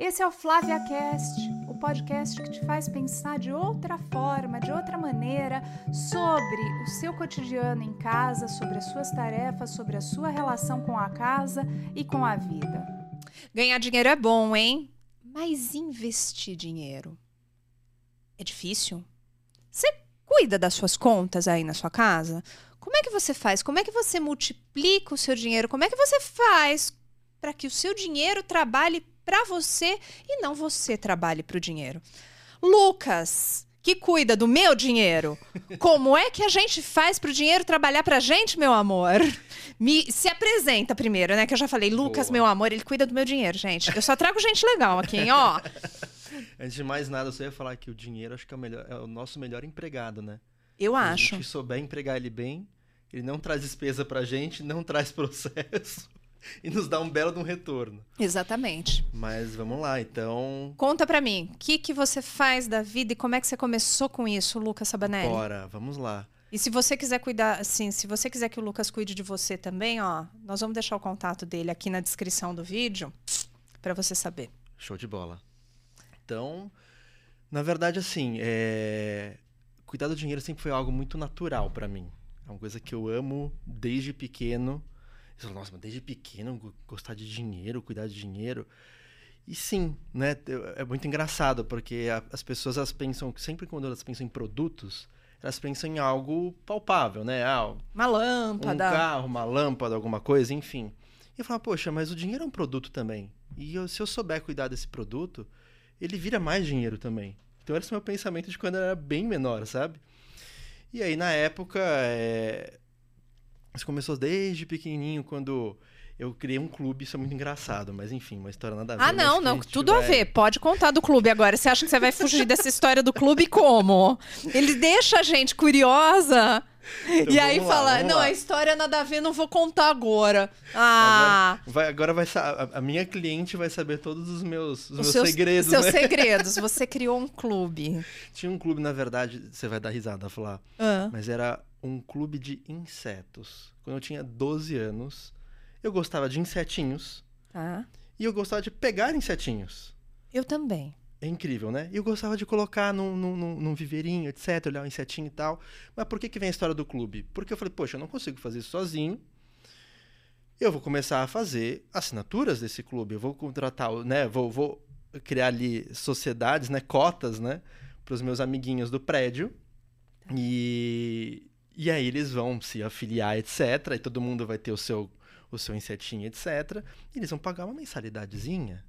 Esse é o Flávia Cast, o podcast que te faz pensar de outra forma, de outra maneira, sobre o seu cotidiano em casa, sobre as suas tarefas, sobre a sua relação com a casa e com a vida. Ganhar dinheiro é bom, hein? Mas investir dinheiro é difícil? Você cuida das suas contas aí na sua casa? Como é que você faz? Como é que você multiplica o seu dinheiro? Como é que você faz para que o seu dinheiro trabalhe para você e não você trabalhe para o dinheiro? Lucas, que cuida do meu dinheiro, como é que a gente faz para o dinheiro trabalhar para a gente, meu amor? Me se apresenta primeiro, né? Que eu já falei, Lucas, Boa. meu amor, ele cuida do meu dinheiro, gente. Eu só trago gente legal aqui, hein? Ó. Antes de mais nada, eu só ia falar que o dinheiro acho que é o, melhor, é o nosso melhor empregado, né? Eu Se a acho. gente souber empregar ele bem, ele não traz despesa pra gente, não traz processo e nos dá um belo de um retorno. Exatamente. Mas vamos lá, então. Conta pra mim, o que, que você faz da vida e como é que você começou com isso, Lucas Sabanelli? Bora, vamos lá. E se você quiser cuidar, assim, se você quiser que o Lucas cuide de você também, ó, nós vamos deixar o contato dele aqui na descrição do vídeo pra você saber. Show de bola. Então, na verdade, assim, é... cuidar do dinheiro sempre foi algo muito natural pra mim. É uma coisa que eu amo desde pequeno. Eu falo, nossa, mas desde pequeno go- gostar de dinheiro, cuidar de dinheiro. E sim, né? É muito engraçado, porque as pessoas elas pensam, sempre quando elas pensam em produtos, elas pensam em algo palpável, né? Ah, Uma um lâmpada. carro, uma lâmpada, alguma coisa, enfim. E eu falo, poxa, mas o dinheiro é um produto também. E eu- se eu souber cuidar desse produto, ele vira mais dinheiro também. Então esse é o meu pensamento de quando eu era bem menor, sabe? E aí, na época, é... isso começou desde pequenininho, quando eu criei um clube. Isso é muito engraçado, mas enfim, uma história nada a ver. Ah, não, não, tudo a vai- ver. Pode contar do clube agora. Você acha que você vai fugir dessa história do clube como? Ele deixa a gente curiosa Então e aí lá, fala: não, lá. a história nada a ver, não vou contar agora. Ah. Agora vai, agora vai a, a minha cliente vai saber todos os meus, os os meus seus segredos, seus né? segredos. Você criou um clube. Tinha um clube, na verdade, você vai dar risada falar. Ah. Mas era um clube de insetos. Quando eu tinha 12 anos, eu gostava de insetinhos Tá. e eu gostava de pegar insetinhos. Eu também. É incrível, né? E eu gostava de colocar num, num, num- viveirinho, etc., olhar o insetinho e tal. Mas por que, que vem a história do clube? Porque eu falei, poxa, eu não consigo fazer isso sozinho. Eu vou começar a fazer assinaturas desse clube. Eu vou contratar, né? Vou, vou criar ali sociedades, né? Cotas, né? Para os meus amiguinhos do prédio. E, e aí eles vão se afiliar, etc. E todo mundo vai ter o seu, o seu insetinho, etc. E eles vão pagar uma mensalidadezinha.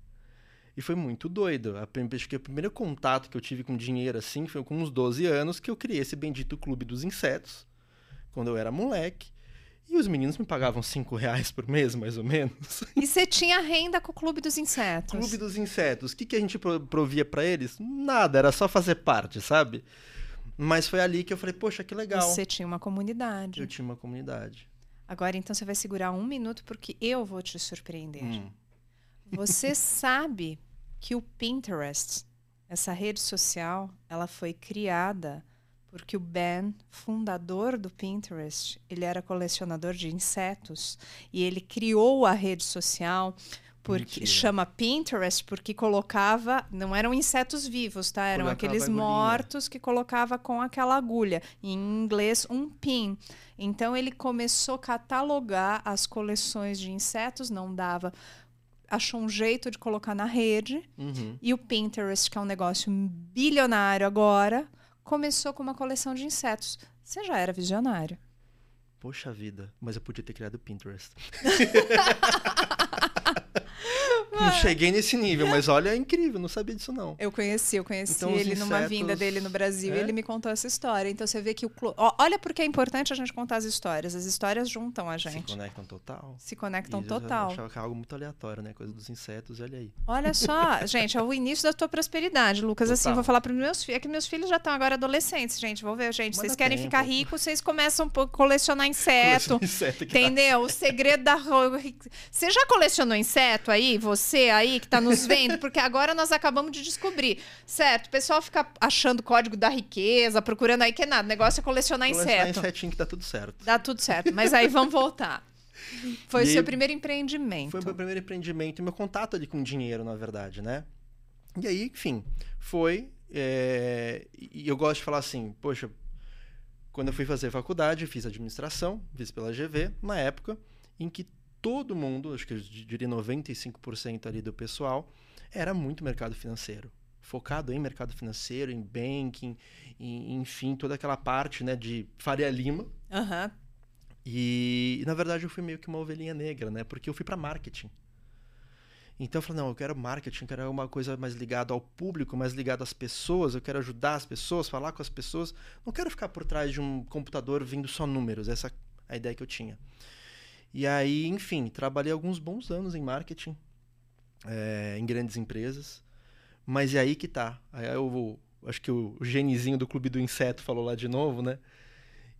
E foi muito doido. A Acho que o primeiro contato que eu tive com dinheiro assim foi com uns 12 anos que eu criei esse bendito clube dos insetos, quando eu era moleque. E os meninos me pagavam 5 reais por mês, mais ou menos. E você tinha renda com o Clube dos Insetos. Clube dos insetos. O que, que a gente pro- provia pra eles? Nada, era só fazer parte, sabe? Mas foi ali que eu falei, poxa, que legal. Você tinha uma comunidade. Eu tinha uma comunidade. Agora, então, você vai segurar um minuto porque eu vou te surpreender. Hum. Você sabe que o Pinterest, essa rede social, ela foi criada porque o Ben, fundador do Pinterest, ele era colecionador de insetos e ele criou a rede social porque Mentira. chama Pinterest porque colocava, não eram insetos vivos, tá? Eram Colocava aqueles mortos que colocava com aquela agulha, em inglês um pin. Então ele começou a catalogar as coleções de insetos, não dava achou um jeito de colocar na rede Uhum. e o Pinterest, que é um negócio bilionário agora, começou com uma coleção de insetos. Você já era visionário. Poxa vida, mas eu podia ter criado o Pinterest. não cheguei nesse nível, mas olha, é incrível, não sabia disso não. Eu conheci, eu conheci Então, ele numa insetos- vinda dele no Brasil e É? ele me contou essa história. Então você vê que o clu... Ó, olha porque é importante a gente contar as histórias. As histórias juntam a Se gente. conectam total. Se conectam E eu total. achava que era algo muito aleatório, né? Coisa dos insetos, e olha aí. Olha só, gente, é o início da tua prosperidade, Lucas. Assim, Total. vou falar para meus filhos. É que meus filhos já estão agora adolescentes, gente. Vou ver, gente. Mas Vocês dá querem tempo. ficar ricos, vocês começam a colecionar inseto. Coleciona inseto Entendeu? O segredo da. Você já colecionou inseto aí? Você aí que tá nos vendo? Porque agora nós acabamos de descobrir. Certo? O pessoal fica achando código da riqueza, procurando aí que é nada. O negócio é colecionar Colecionar inseto. insetinho que tá tudo certo. Dá tudo certo. Mas aí vamos voltar. Foi o seu primeiro empreendimento. Foi o meu primeiro empreendimento e meu contato ali com dinheiro, na verdade, né? E aí, enfim, foi. é, E eu gosto de falar assim, poxa, quando eu fui fazer faculdade, fiz administração, fiz pela GV, na época em que todo mundo, acho que eu diria 95% ali do pessoal, era muito mercado financeiro. Focado em mercado financeiro, em banking, em, enfim, toda aquela parte né, de Faria Lima. Aham. E, na verdade, eu fui meio que uma ovelhinha negra, né? Porque eu fui para marketing. Então eu falei, não, eu quero marketing, eu quero uma coisa mais ligada ao público, mais ligada às pessoas, eu quero ajudar as pessoas, falar com as pessoas. Não quero ficar por trás de um computador vendo só números, essa é a ideia que eu tinha. E aí, enfim, trabalhei alguns bons anos em marketing, é, em grandes empresas. Mas é aí que tá. Aí eu vou, acho que o, genizinho do Clube do Inseto falou lá de novo, né?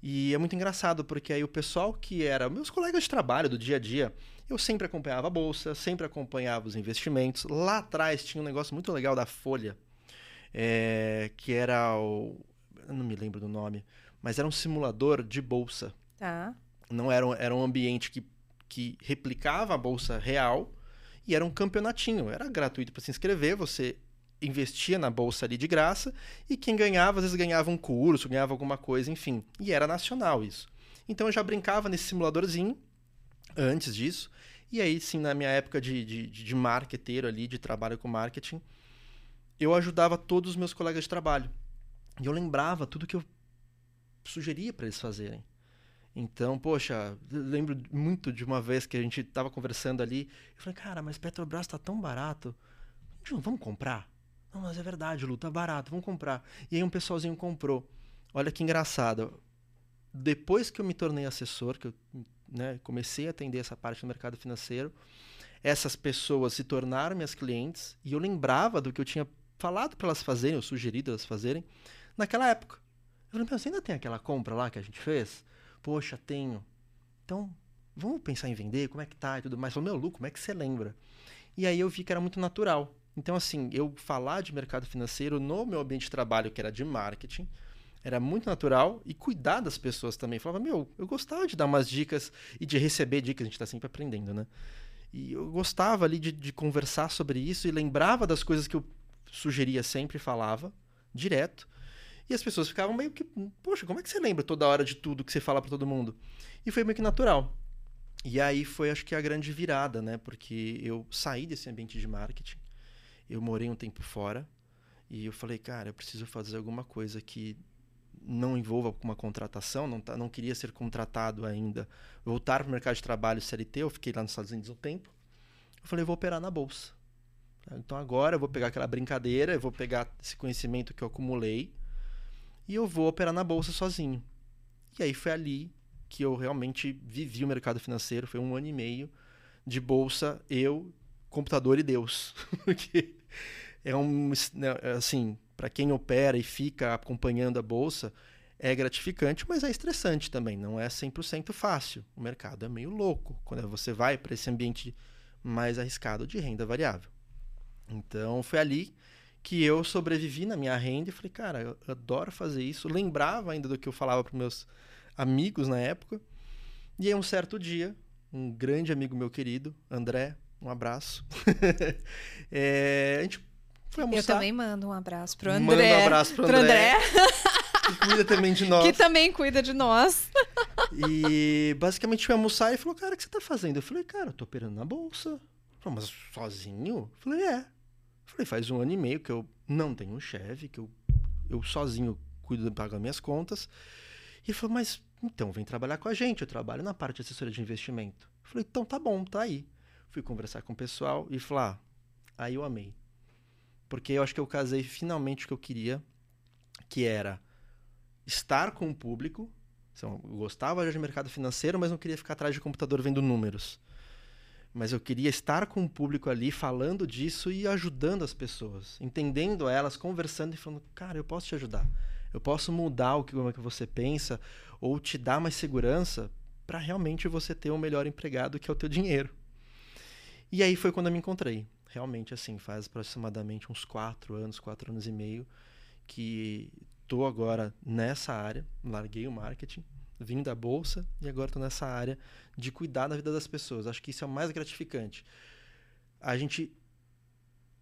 E é muito engraçado, porque aí o pessoal que era meus colegas de trabalho do dia a dia, eu sempre acompanhava a bolsa, sempre acompanhava os investimentos. Lá atrás tinha um negócio muito legal da Folha, é, que era o. Eu não me lembro do nome, mas era um simulador de bolsa. Tá. Não era era um ambiente que, que replicava a bolsa real e era um campeonatinho. Era gratuito para se inscrever, você investia na bolsa ali de graça e quem ganhava, às vezes ganhava um curso, ganhava alguma coisa, enfim. E era nacional isso. Então eu já brincava nesse simuladorzinho antes disso. E aí, sim, na minha época de, de, de marqueteiro ali, de trabalho com marketing, eu ajudava todos os meus colegas de trabalho. E eu lembrava tudo que eu sugeria para eles fazerem. Então, poxa, lembro muito de uma vez que a gente estava conversando ali. Eu falei, cara, mas Petrobras está tão barato. Vamos comprar? Não, mas é verdade, Lu, tá barato, vamos comprar. E aí um pessoalzinho comprou. Olha que engraçado. Depois que eu me tornei assessor, que eu né, comecei a atender essa parte do mercado financeiro, essas pessoas se tornaram minhas clientes e eu lembrava do que eu tinha falado para elas fazerem, ou sugerido elas fazerem, naquela época. Eu falei, você ainda tem aquela compra lá que a gente fez? Poxa, tenho. Então, vamos pensar em vender? Como é que tá e tudo mais? Falei, meu, Lu, como é que você lembra? E aí eu vi que era muito natural. Então, assim, eu falar de mercado financeiro no meu ambiente de trabalho, que era de marketing, era muito natural e cuidar das pessoas também. Falava, meu, eu gostava de dar umas dicas e de receber dicas, a gente está sempre aprendendo, né? E eu gostava ali de, de, conversar sobre isso e lembrava das coisas que eu sugeria sempre falava, direto. E as pessoas ficavam meio que, poxa, como é que você lembra toda hora de tudo que você fala para todo mundo? E foi meio que natural. E aí foi, acho que, a grande virada, né? Porque eu saí desse ambiente de marketing, eu morei um tempo fora, e eu falei, cara, eu preciso fazer alguma coisa que não envolva uma contratação, não, tá, não queria ser contratado ainda, voltar para o mercado de trabalho CLT, eu fiquei lá nos Estados Unidos um tempo. Eu falei, vou operar na bolsa. Então agora eu vou pegar aquela brincadeira, eu vou pegar esse conhecimento que eu acumulei e eu vou operar na bolsa sozinho. E aí foi ali que eu realmente vivi o mercado financeiro, foi um ano e meio de bolsa, eu, computador e Deus. Porque é um, né, assim, para quem opera e fica acompanhando a bolsa, é gratificante, mas é estressante também. Não é 100% fácil. O mercado é meio louco quando você vai para esse ambiente mais arriscado de renda variável. Então foi ali que eu sobrevivi na minha renda e falei, cara, eu adoro fazer isso. Lembrava ainda do que eu falava para meus amigos na época. E aí um certo dia, um grande amigo meu querido, André, um abraço. é, a gente foi almoçar. Eu também mando um abraço pro André. Manda um abraço pro, pro André. André. Que cuida também de nós. Que também cuida de nós. E basicamente foi almoçar e falou, cara, o que você tá fazendo? Eu falei, cara, eu tô operando na bolsa. Falei, mas sozinho? Eu falei, é. Falei, faz um ano e meio que eu não tenho um chefe, que eu, eu sozinho cuido de pagar minhas contas. E falou, mas então vem trabalhar com a gente, eu trabalho na parte de assessoria de investimento. Eu falei, então tá bom, tá aí. Fui conversar com o pessoal e falar, ah, aí eu amei. Porque eu acho que eu casei finalmente o que eu queria, que era estar com o público. Então, eu gostava já de mercado financeiro, mas não queria ficar atrás de computador vendo números. Mas eu queria estar com o público ali, falando disso e ajudando as pessoas, entendendo elas, conversando e falando, cara, eu posso te ajudar. Eu posso mudar o que, como é que você pensa ou te dar mais segurança para realmente você ter um melhor empregado que é o teu dinheiro. E aí foi quando eu me encontrei. Realmente, assim, faz aproximadamente uns quatro anos, quatro anos e meio que estou agora nessa área, larguei o marketing, vim da bolsa e agora estou nessa área de cuidar da vida das pessoas. Acho que isso é o mais gratificante. A gente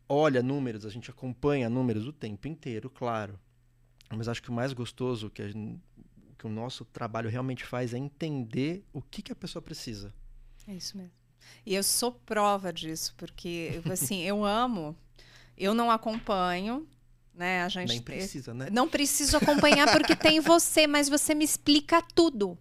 olha números, a gente acompanha números o tempo inteiro, claro. Mas acho que o mais gostoso que, a, que o nosso trabalho realmente faz é entender o que, que a pessoa precisa. É isso mesmo. E eu sou prova disso, porque assim, eu amo, eu não acompanho, né? A gente Nem precisa, né? não preciso acompanhar porque tem você, mas você me explica tudo.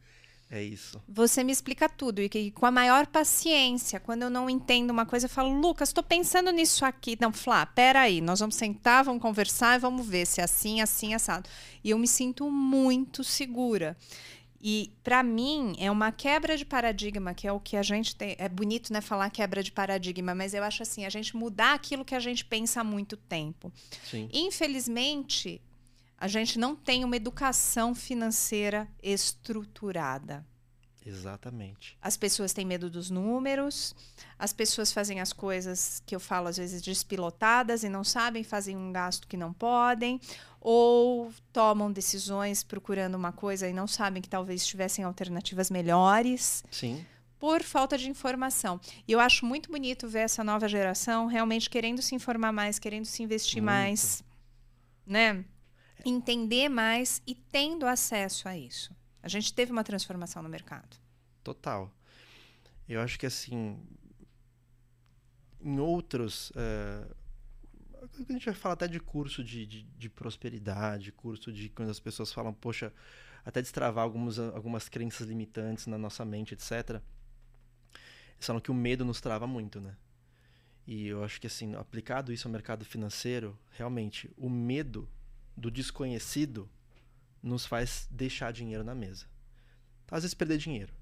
É isso. Você me explica tudo e que, com a maior paciência. Quando eu não entendo uma coisa, eu falo, Lucas, estou pensando nisso aqui. Não, Flá, peraí, nós vamos sentar, vamos conversar e vamos ver se é assim, assim, assado. E eu me sinto muito segura. E para mim é uma quebra de paradigma, que é o que a gente tem. É bonito, né, falar quebra de paradigma, mas eu acho assim, a gente mudar aquilo que a gente pensa há muito tempo. Sim. Infelizmente, a gente não tem uma educação financeira estruturada. Exatamente. As pessoas têm medo dos números, as pessoas fazem as coisas que eu falo às vezes despilotadas e não sabem, fazem um gasto que não podem, ou tomam decisões procurando uma coisa e não sabem que talvez tivessem alternativas melhores Sim. por falta de informação. E eu acho muito bonito ver essa nova geração realmente querendo se informar mais, querendo se investir Muito. mais, né? Entender mais e tendo acesso a isso. A gente teve uma transformação no mercado. Total. Eu acho que assim, em outros. eh, a gente vai falar até de curso de, de, de prosperidade, curso de quando as pessoas falam, poxa, até destravar algumas, algumas crenças limitantes na nossa mente, etc. Eles falam que o medo nos trava muito, né? E eu acho que assim, aplicado isso ao mercado financeiro, realmente, o medo do desconhecido nos faz deixar dinheiro na mesa. Às vezes perder dinheiro,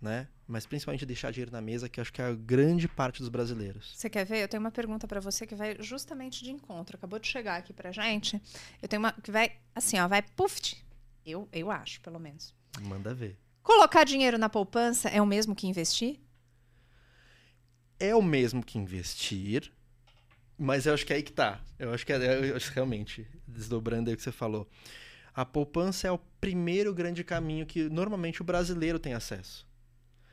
né? Mas principalmente deixar dinheiro na mesa, que eu acho que é a grande parte dos brasileiros. Você quer ver? Eu tenho uma pergunta para você que vai justamente de encontro. Acabou de chegar aqui pra gente. Eu tenho uma que vai assim, ó, vai puff. Eu, eu acho, pelo menos. Manda ver. Colocar dinheiro na poupança é o mesmo que investir? É o mesmo que investir, mas eu acho que é aí que tá. Eu acho que é, eu acho realmente, desdobrando aí o que você falou. A poupança é o primeiro grande caminho que normalmente o brasileiro tem acesso.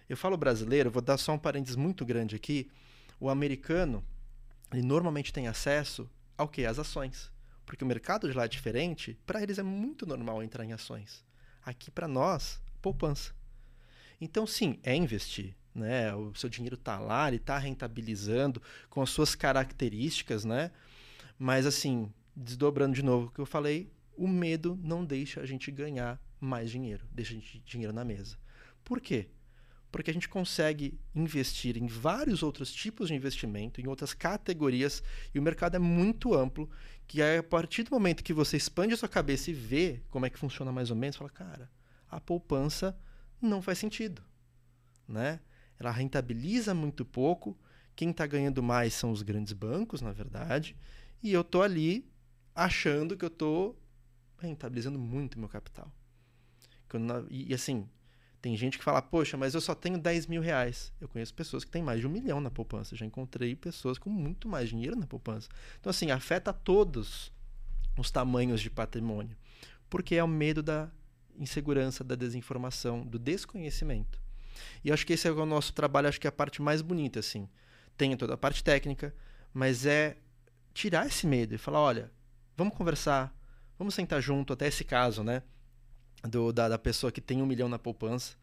Eu falo brasileiro, vou dar só um parênteses muito grande aqui. O americano, ele normalmente tem acesso ao que? Às ações. Porque o mercado de lá é diferente, para eles é muito normal entrar em ações. Aqui, para nós, poupança. Então, sim, é investir. Né? O seu dinheiro está lá, ele está rentabilizando com as suas características, né? Mas, assim, desdobrando de novo o que eu falei, o medo não deixa a gente ganhar mais dinheiro, deixa a gente dinheiro na mesa. Por quê? Porque a gente consegue investir em vários outros tipos de investimento, em outras categorias, e o mercado é muito amplo, que a partir do momento que você expande a sua cabeça e vê como é que funciona mais ou menos, fala, cara, a poupança não faz sentido, né? Ela rentabiliza muito pouco, quem está ganhando mais são os grandes bancos, na verdade, e eu tô ali achando que eu tô rentabilizando muito meu capital. E, e assim, tem gente que fala, poxa, mas eu só tenho 10 mil reais. Eu conheço pessoas que têm mais de um milhão na poupança. Já encontrei pessoas com muito mais dinheiro na poupança. Então, assim, afeta todos os tamanhos de patrimônio. Porque é o medo da insegurança, da desinformação, do desconhecimento. E acho que esse é o nosso trabalho, acho que é a parte mais bonita, assim. Tem toda a parte técnica, mas é tirar esse medo e falar, olha, vamos conversar, vamos sentar junto, até esse caso, né? Do, da, da pessoa que tem um milhão na poupança.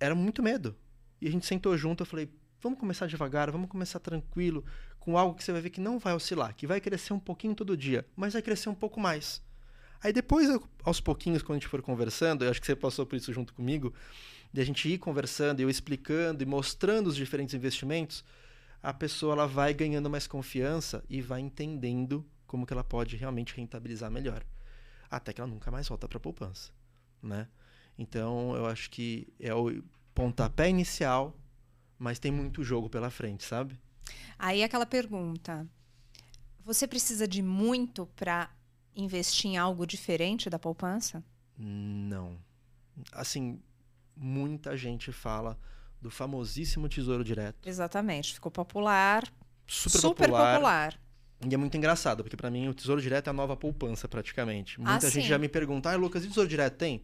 Era muito medo. E a gente sentou junto, eu falei, vamos começar devagar, vamos começar tranquilo, com algo que você vai ver que não vai oscilar, que vai crescer um pouquinho todo dia, mas vai crescer um pouco mais. Aí depois, aos pouquinhos, quando a gente for conversando, eu acho que você passou por isso junto comigo, de a gente ir conversando, eu explicando e mostrando os diferentes investimentos, a pessoa ela vai ganhando mais confiança e vai entendendo como que ela pode realmente rentabilizar melhor. Até que ela nunca mais volta para a poupança, né? Então, eu acho que é o pontapé inicial, mas tem muito jogo pela frente, sabe? Aí aquela pergunta: você precisa de muito para investir em algo diferente da poupança? Não. Assim, muita gente fala do famosíssimo Tesouro Direto. Exatamente, ficou popular, Super, super, popular. popular. E é muito engraçado, porque pra mim o Tesouro Direto é a nova poupança, praticamente. Muita Ah, gente sim. já me pergunta, ah, Lucas, e Tesouro Direto tem?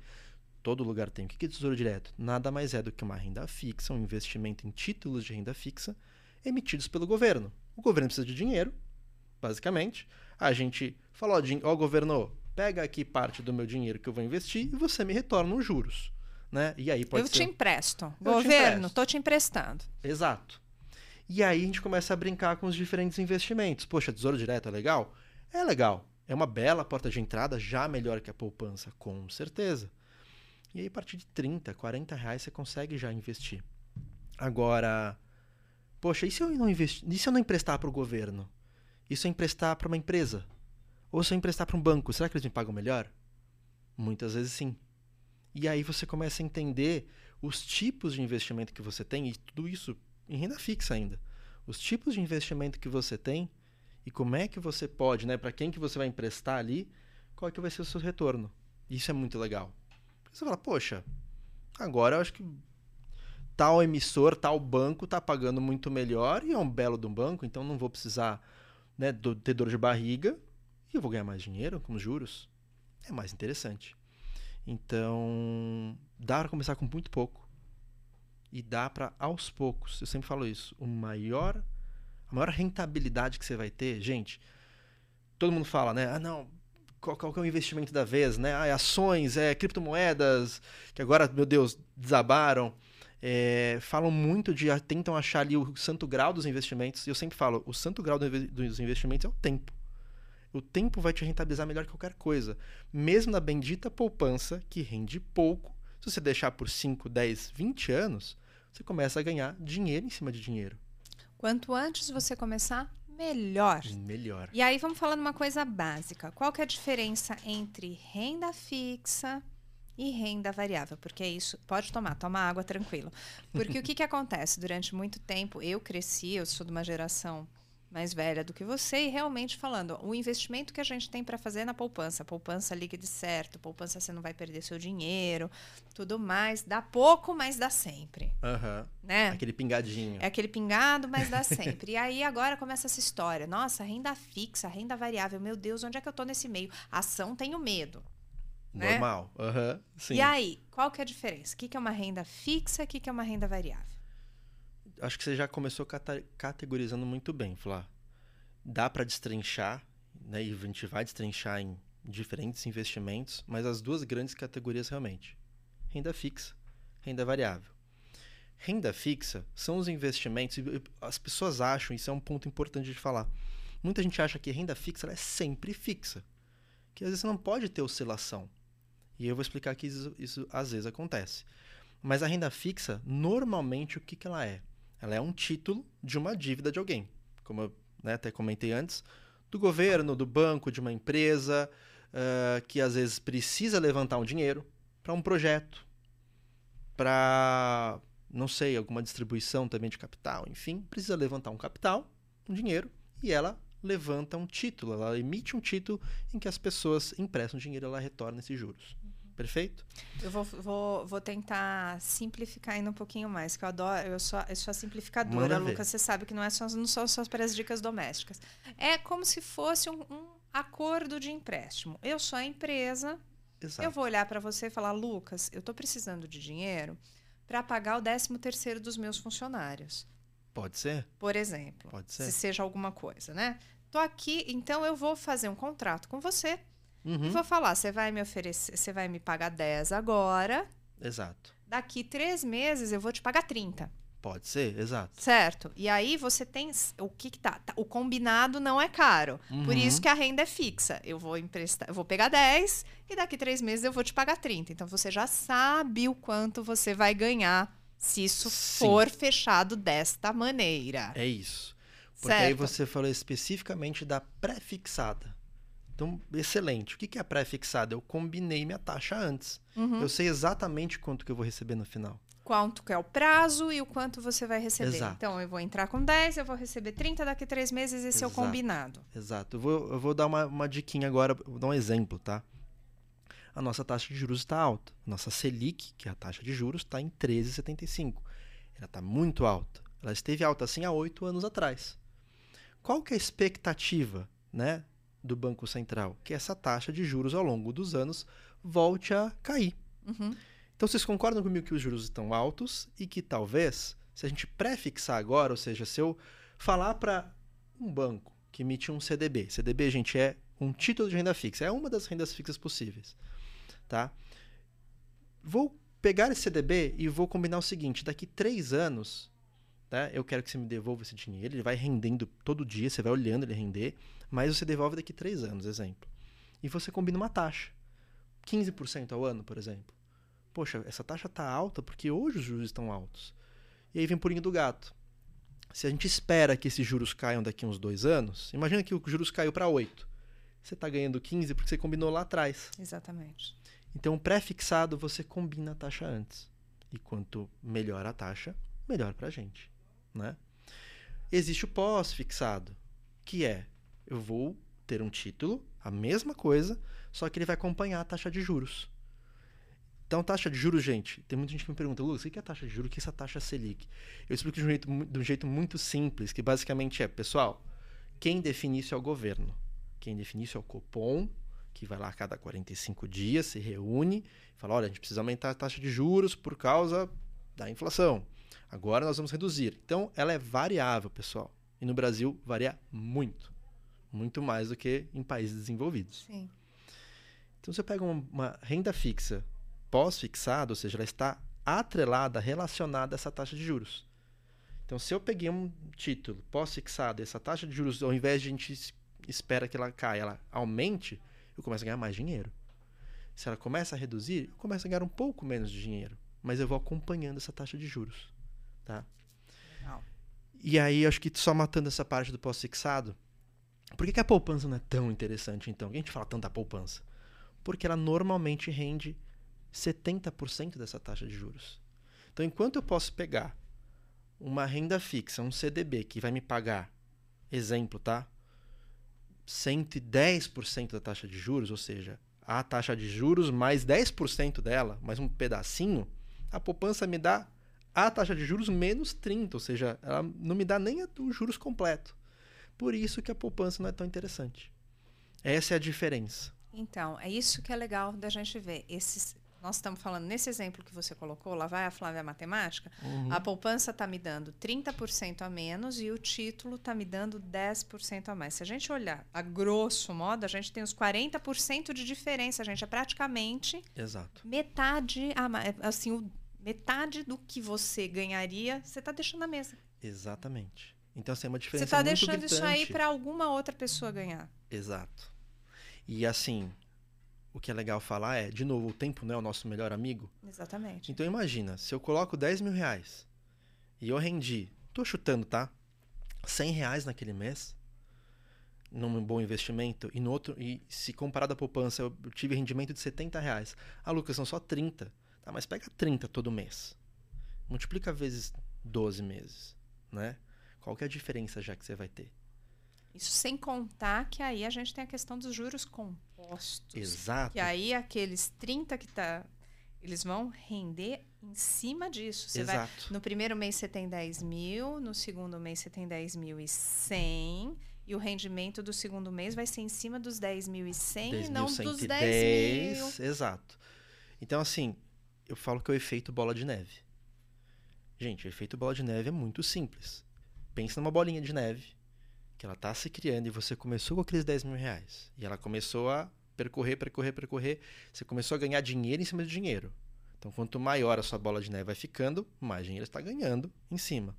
Todo lugar tem. O que é Tesouro Direto? Nada mais é do que uma renda fixa, um investimento em títulos de renda fixa emitidos pelo governo. O governo precisa de dinheiro, basicamente. A gente falou, ó, ó, governo, pega aqui parte do meu dinheiro que eu vou investir e você me retorna os juros, né? E aí pode eu ser... te empresto. te Governo, empresto. tô te emprestando. Exato. E aí a gente começa a brincar com os diferentes investimentos. Poxa, tesouro direto é legal? É legal. É uma bela porta de entrada, já melhor que a poupança, com certeza. E aí, a partir de 30, 40 reais, você consegue já investir. Agora, poxa, e se eu não investir? E se eu não emprestar para o governo? E se eu emprestar para uma empresa? Ou se eu emprestar para um banco? Será que eles me pagam melhor? Muitas vezes sim. E aí você começa a entender os tipos de investimento que você tem, e tudo isso em renda fixa ainda. Os tipos de investimento que você tem e como é que você pode, né, para quem que você vai emprestar ali, qual é que vai ser o seu retorno. Isso é muito legal. Você fala, poxa, agora eu acho que tal emissor, tal banco tá pagando muito melhor e é um belo de um banco, então não vou precisar né, do- ter dor de barriga e eu vou ganhar mais dinheiro com os juros. É mais interessante. Então, dá para começar com muito pouco. E dá para aos poucos. Eu sempre falo isso. O maior a maior rentabilidade que você vai ter, gente. Todo mundo fala, né? Ah, não, qual, qual é o investimento da vez, né? Ah, é ações, é criptomoedas, que agora, meu Deus, desabaram. É, falam muito de, tentam achar ali o santo grau dos investimentos. E eu sempre falo, o santo grau dos investimentos é o tempo. O tempo vai te rentabilizar melhor que qualquer coisa. Mesmo na bendita poupança, que rende pouco, se você deixar por 5, 10, 20 anos, você começa a ganhar dinheiro em cima de dinheiro. Quanto antes você começar, melhor. Melhor. E aí vamos falar de uma coisa básica. Qual que é a diferença entre renda fixa e renda variável? Porque é isso, pode tomar, toma água tranquilo. Porque o que, que acontece? Durante muito tempo, eu cresci, eu sou de uma geração mais velha do que você, e realmente falando, o investimento que a gente tem para fazer é na poupança, poupança líquida certo, poupança você não vai perder seu dinheiro, tudo mais, dá pouco, mas dá sempre, Aham. né? Aquele pingadinho. É aquele pingado, mas dá sempre. e aí agora começa essa história. Nossa, renda fixa, renda variável. Meu Deus, onde é que eu tô nesse meio? Ação, tenho medo. né? Normal. Aham. Sim. E aí, qual que é a diferença? O que, que é uma renda fixa e o que, que é uma renda variável? Acho que você já começou categorizando muito bem, Flá. Dá para destrinchar, né? E a gente vai destrinchar em diferentes investimentos, mas as duas grandes categorias realmente: renda fixa, renda variável. Renda fixa são os investimentos, e as pessoas acham, isso é um ponto importante de falar. Muita gente acha que renda fixa é sempre fixa, que às vezes você não pode ter oscilação. E eu vou explicar que isso, isso às vezes acontece. Mas a renda fixa, normalmente, o que, que ela é? Ela é um título de uma dívida de alguém. Como eu né, até comentei antes, do governo, do banco, de uma empresa, ah, que às vezes precisa levantar um dinheiro para um projeto, para, não sei, alguma distribuição também de capital, enfim, precisa levantar um capital, um dinheiro, e ela levanta um título, ela emite um título em que as pessoas emprestam dinheiro e ela retorna esses juros. Perfeito? Eu vou, vou, vou tentar simplificar ainda um pouquinho mais, que eu adoro, eu sou, eu sou a simplificadora, Manda ver. Lucas. Você sabe que não, é só, não são só para as dicas domésticas. É como se fosse um, um acordo de empréstimo. Eu sou a empresa, Exato. Eu vou olhar para você e falar, Lucas, eu estou precisando de dinheiro para pagar o 13 terceiro dos meus funcionários, Pode ser? por exemplo. Pode Se ser. seja alguma coisa, né? Tô aqui, então eu vou fazer um contrato com você e Uhum. vou falar, você vai me oferecer, você vai me pagar 10 agora, Exato. daqui três meses eu vou te pagar 30, Pode ser, exato. certo? E aí você tem o que, que tá, tá? O combinado não é caro. Por Uhum. isso que a renda é fixa. Eu vou emprestar, eu vou pegar 10 e daqui três meses eu vou te pagar 30. Então você já sabe o quanto você vai ganhar se isso Sim. for fechado desta maneira. É isso. Porque aí certo? você falou especificamente da pré-fixada. Então, excelente. O que é pré-fixada? Eu combinei minha taxa antes. Uhum. Eu sei exatamente quanto que eu vou receber no final. Quanto que é o prazo e o quanto você vai receber. Exato. Então eu vou entrar com 10, eu vou receber 30 daqui três meses, esse é o Exato. combinado. Exato. Eu vou, eu vou dar uma, uma diquinha agora, vou dar um exemplo, tá? A nossa taxa de juros está alta. Nossa Selic, que é a taxa de juros, está em 13,75. Ela está muito alta. Ela esteve alta assim há oito anos atrás. Qual que é a expectativa né, do Banco Central? Que essa taxa de juros ao longo dos anos volte a cair. Uhum. Então vocês concordam comigo que os juros estão altos e que talvez, se a gente pré-fixar agora, ou seja, se eu falar para um banco, que emite um CDB. CDB, gente, é um título de renda fixa. É uma das rendas fixas possíveis. Tá? Vou pegar esse CDB e vou combinar o seguinte: daqui três anos, tá? eu quero que você me devolva esse dinheiro. Ele vai rendendo todo dia, você vai olhando ele render, mas você devolve daqui três anos, exemplo. E você combina uma taxa. 15% ao ano, por exemplo. Poxa, essa taxa está alta porque hoje os juros estão altos. E aí vem o purinho do gato. Se a gente espera que esses juros caiam daqui uns dois anos, imagina que os juros caiu para 8. Você está ganhando 15 porque você combinou lá atrás. Exatamente. Então, o pré-fixado você combina a taxa antes. E quanto melhor a taxa, melhor para a gente. Né? Existe o pós-fixado, que é eu vou ter um título, a mesma coisa, só que ele vai acompanhar a taxa de juros. Então, taxa de juros, gente, tem muita gente que me pergunta, Lucas, o que é taxa de juros? O que é essa taxa Selic? Eu explico de um, jeito, de um jeito muito simples, que basicamente é, pessoal, quem define isso é o governo. Quem define isso é o Copom, que vai lá a cada 45 dias, se reúne e fala: olha, a gente precisa aumentar a taxa de juros por causa da inflação. Agora nós vamos reduzir. Então, ela é variável, pessoal. E no Brasil varia muito. Muito mais do que em países desenvolvidos. Sim. Então, você pega uma, uma renda fixa pós-fixada, ou seja, ela está atrelada, relacionada a essa taxa de juros. Então, se eu peguei um título pós-fixado, essa taxa de juros, ao invés de a gente espera que ela caia, ela aumente, eu começo a ganhar mais dinheiro. Se ela começa a reduzir, eu começo a ganhar um pouco menos de dinheiro. Mas eu vou acompanhando essa taxa de juros. Tá? Legal. E aí, acho que só matando essa parte do pós-fixado, por que, que a poupança não é tão interessante, então? Por que a gente fala tanto da poupança? Porque ela normalmente rende 70% dessa taxa de juros. Então, enquanto eu posso pegar uma renda fixa, um CDB, que vai me pagar, exemplo, tá? 110% da taxa de juros, ou seja, a taxa de juros mais 10% dela, mais um pedacinho, a poupança me dá a taxa de juros menos 30, ou seja, ela não me dá nem os juros completo. Por isso que a poupança não é tão interessante. Essa é a diferença. Então, é isso que é legal da gente ver. Esses, nós estamos falando nesse exemplo que você colocou, lá vai a Flávia Matemática, Uhum. a poupança está me dando 30% a menos e o título está me dando 10% a mais. Se a gente olhar a grosso modo, a gente tem os 40% de diferença, gente. É praticamente Exato. metade, a ma- assim, o- metade do que você ganharia, você está deixando na mesa. Exatamente. Então, assim, é uma Você diferença está muito deixando gritante. isso aí para alguma outra pessoa ganhar. Exato. E assim, o que é legal falar é, de novo, o tempo não é o nosso melhor amigo. Exatamente. Então imagina, se eu coloco 10 mil reais e eu rendi, tô chutando, tá? 100 reais naquele mês, num bom investimento, e no outro, e se comparado à poupança, eu eu tive rendimento de 70 reais. Ah, Lucas, são só 30. Tá, mas pega 30 todo mês. Multiplica vezes 12 meses, né? Qual que é a diferença já que você vai ter? Isso sem contar que aí a gente tem a questão dos juros compostos. Exato. Que aí aqueles 30 que tá. Eles vão render em cima disso. Você vai, Exato. no primeiro mês você tem 10 mil, no segundo mês você tem 10 mil e 100, e o rendimento do segundo mês vai ser em cima dos 10 mil e 100 e não dos 10 mil. Exato. Então, assim, eu falo que é o efeito bola de neve. Gente, o efeito bola de neve é muito simples. Pensa numa bolinha de neve que ela tá se criando e você começou com aqueles 10 mil reais. E ela começou a percorrer, percorrer, percorrer. Você começou a ganhar dinheiro em cima de dinheiro. Então, quanto maior a sua bola de neve vai ficando, mais dinheiro está ganhando em cima.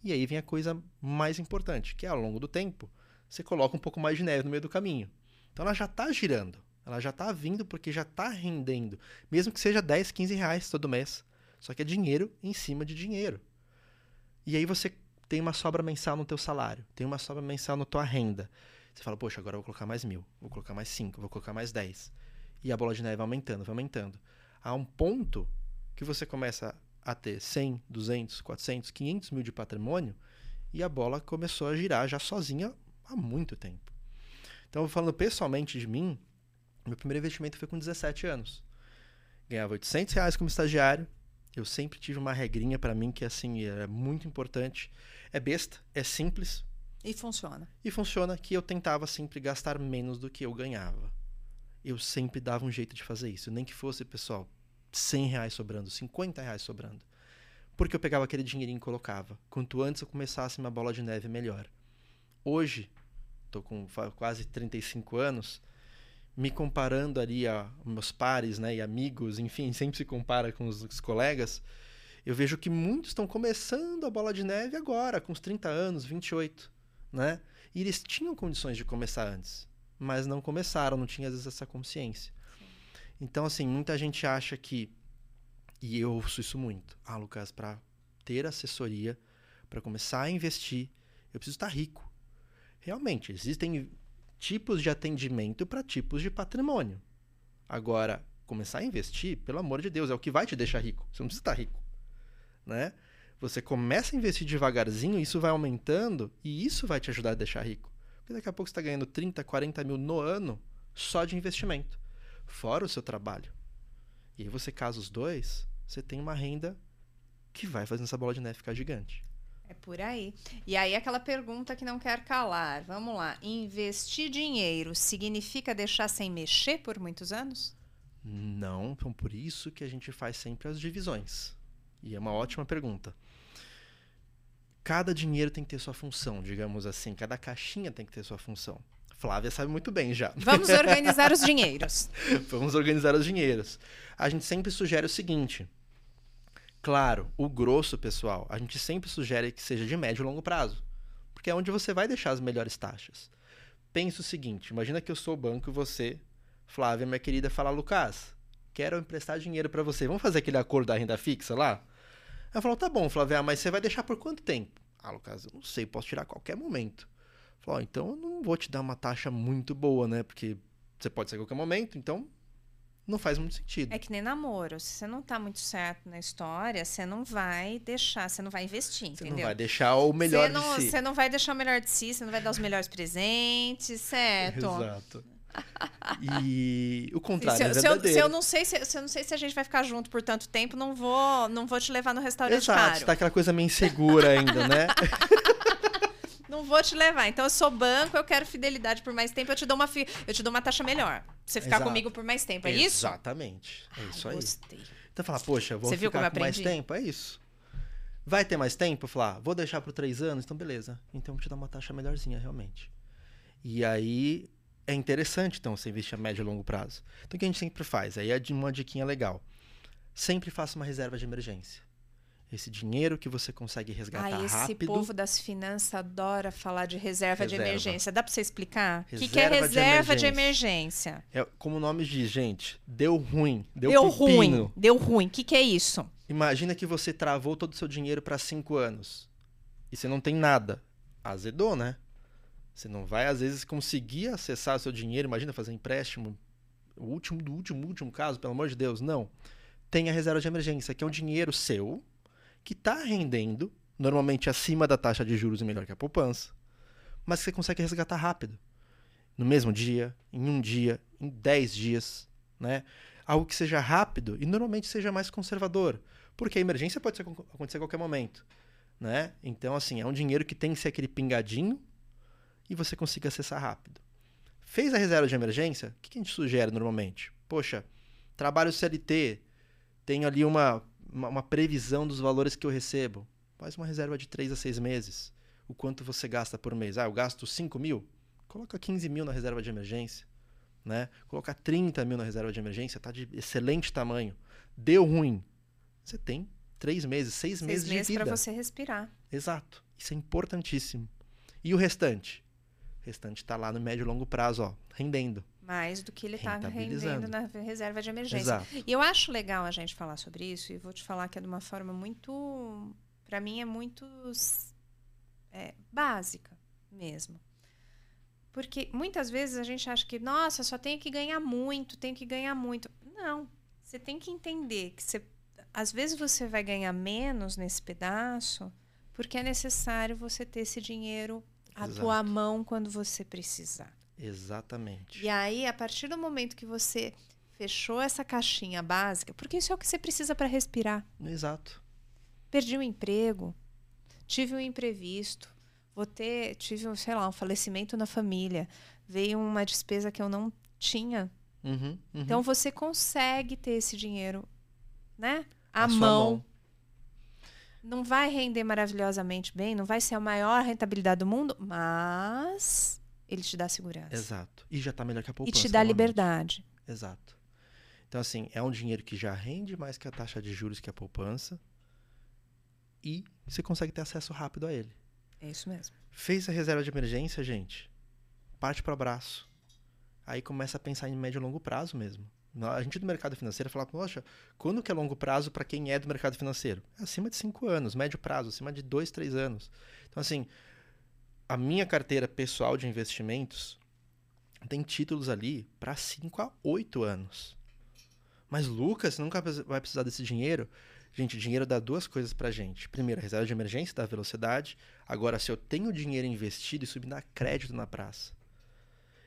E aí vem a coisa mais importante, que é ao longo do tempo, você coloca um pouco mais de neve no meio do caminho. Então ela já está girando, ela já está vindo porque já está rendendo, mesmo que seja 10, 15 reais todo mês. Só que é dinheiro em cima de dinheiro. E aí você tem uma sobra mensal no teu salário, tem uma sobra mensal na tua renda. Você fala, poxa, agora eu vou colocar mais mil, vou colocar mais cinco, vou colocar mais 10. E a bola de neve vai aumentando, vai aumentando. Há um ponto que você começa a ter 100, 200, 400, 500 mil de patrimônio e a bola começou a girar já sozinha há muito tempo. Então, falando pessoalmente de mim, meu primeiro investimento foi com 17 anos. Ganhava 800 reais como estagiário. Eu sempre tive uma regrinha para mim que assim era muito importante. É besta, é simples E funciona. e funciona que eu tentava sempre gastar menos do que eu ganhava. Eu sempre dava um jeito de fazer isso, nem que fosse, pessoal, 100 reais sobrando, 50 reais sobrando. Porque eu pegava aquele dinheirinho e colocava. Quanto antes eu começasse uma bola de neve, melhor. Hoje, tô com quase 35 anos, me comparando ali a meus pares, né, e amigos, enfim, sempre se compara com os, os colegas, eu vejo que muitos estão começando a bola de neve agora, com os 30 anos, 28, né? E eles tinham condições de começar antes, mas não começaram, não tinha às vezes essa consciência. Então, assim, muita gente acha que, e eu ouço isso muito, ah, Lucas, para ter assessoria, para começar a investir, eu preciso estar rico. Realmente, existem tipos de atendimento para tipos de patrimônio. Agora, começar a investir, pelo amor de Deus, é o que vai te deixar rico. Você não precisa estar rico, né? Você começa a investir devagarzinho, isso vai aumentando e isso vai te ajudar a deixar rico. Porque daqui a pouco você está ganhando 30, 40 mil no ano só de investimento, fora o seu trabalho. E aí você casa os dois, você tem uma renda que vai fazendo essa bola de neve ficar gigante. É por aí. E aí aquela pergunta que não quer calar. Vamos lá. Investir dinheiro significa deixar sem mexer por muitos anos? Não, então por isso que a gente faz sempre as divisões. E é uma ótima pergunta. Cada dinheiro tem que ter sua função, digamos assim. Cada caixinha tem que ter sua função. Flávia sabe muito bem já. Vamos organizar os dinheiros. Vamos organizar os dinheiros. A gente sempre sugere o seguinte. Claro, o grosso, pessoal, a gente sempre sugere que seja de médio e longo prazo. Porque é onde você vai deixar as melhores taxas. Pensa o seguinte: imagina que eu sou o banco e você, Flávia, minha querida, fala, Lucas, quero emprestar dinheiro para você. Vamos fazer aquele acordo da renda fixa lá? Ela falou, tá bom, Flávia, mas você vai deixar por quanto tempo? Ah, Lucas, eu não sei, posso tirar a qualquer momento. Falou, então eu não vou te dar uma taxa muito boa, né? Porque você pode sair a qualquer momento, então não faz muito sentido. É que nem namoro. Se você não tá muito certo na história, você não vai deixar, você não vai investir, Você entendeu? não vai deixar o melhor você não, de si. Você não vai deixar o melhor de si, você não vai dar os melhores presentes, certo? Exato. E o Se, contrário é eu- se eu, verdadeiro. se eu não sei se, se eu não sei se a gente vai ficar junto por tanto tempo, não vou, não vou te levar no restaurante Exato, caro. tá aquela coisa meio insegura ainda, né? Não vou te levar. Então eu sou banco, eu quero fidelidade por mais tempo, eu te dou uma fi- eu te dou uma taxa melhor. Pra você ficar Exato. comigo por mais tempo, é isso? Exatamente. É isso Ai, aí. Gostei. Então fala, poxa, vou Você ficar com mais tempo? É isso. Vai ter mais tempo? Falar, vou deixar por três anos? Então beleza. Então eu vou te dar uma taxa melhorzinha, realmente. E aí é interessante, então, você investir a médio e longo prazo. Então o que a gente sempre faz? Aí é de uma diquinha legal. Sempre faça uma reserva de emergência. Esse dinheiro que você consegue resgatar Ah, esse rápido. povo das finanças adora falar de reserva, de Reserva. emergência. Dá pra você explicar? O que, que é Reserva de reserva de emergência. emergência? É, como o nome diz, gente, deu ruim. Deu, Deu ruim. Deu ruim. O que, que é isso? Imagina que você travou todo o seu dinheiro para cinco anos e você não tem nada. Azedou, né? Você não vai, às vezes, conseguir acessar seu dinheiro. Imagina fazer empréstimo. O último do último, último caso, pelo amor de Deus. Não. Tem a reserva de emergência, que é um dinheiro seu que está rendendo, normalmente acima da taxa de juros e melhor que a poupança, mas que você consegue resgatar rápido. No mesmo dia, em um dia, em dez dias, né? Algo que seja rápido e normalmente seja mais conservador. Porque a emergência pode acontecer a qualquer momento, né? Então, assim, é um dinheiro que tem que ser aquele pingadinho e você consiga acessar rápido. Fez a reserva de emergência, o que a gente sugere normalmente? Poxa, trabalho CLT, tenho ali uma, uma, uma previsão dos valores que eu recebo. Faz uma reserva de 3 a 6 meses. O quanto você gasta por mês? Ah, eu gasto 5 mil? Coloca 15 mil na reserva de emergência. Né? Coloca 30 mil na reserva de emergência, tá de excelente tamanho. Deu ruim. Você tem 3 meses, 6 Seis meses, meses de vida. para você respirar. Exato. Isso é importantíssimo. E o restante? O restante está lá no médio e longo prazo, ó, rendendo. Mais do que ele está rendendo na reserva de emergência. Exato. E eu acho legal a gente falar sobre isso, e vou te falar que é de uma forma muito. Para mim, é muito é, básica mesmo. Porque muitas vezes a gente acha que, nossa, só tenho que ganhar muito, tenho que ganhar muito. Não. Você tem que entender que você, às vezes você vai ganhar menos nesse pedaço, porque é necessário você ter esse dinheiro tua Exato. mão quando você precisar. Exatamente. E aí, a partir do momento que você fechou essa caixinha básica, porque isso é o que você precisa para respirar. Exato. Perdi um emprego, tive um imprevisto, vou ter, tive, um, sei lá, um falecimento na família, veio uma despesa que eu não tinha. Uhum, uhum. Então você consegue ter esse dinheiro, né? À sua mão. Não vai render maravilhosamente bem, não vai ser a maior rentabilidade do mundo, mas ele te dá segurança. Exato. E já tá melhor que a E poupança. te dá liberdade. Exato. Então, assim, é um dinheiro que já rende mais que a taxa de juros que a poupança. E você consegue ter acesso rápido a ele. É isso mesmo. Fez a reserva de emergência, gente. Parte para o abraço. Aí começa a pensar em médio e longo prazo mesmo. A gente do mercado financeiro fala, poxa, quando que é longo prazo para quem é do mercado financeiro? É acima de 5 anos, médio prazo, acima de 2, 3 anos. Então, assim, a minha carteira pessoal de investimentos tem títulos ali para 5 a 8 anos. Mas, Lucas, nunca vai precisar desse dinheiro? Gente, dinheiro dá duas coisas pra gente. Primeiro, a reserva de emergência dá velocidade. Agora, se eu tenho dinheiro investido, isso me dá crédito na praça.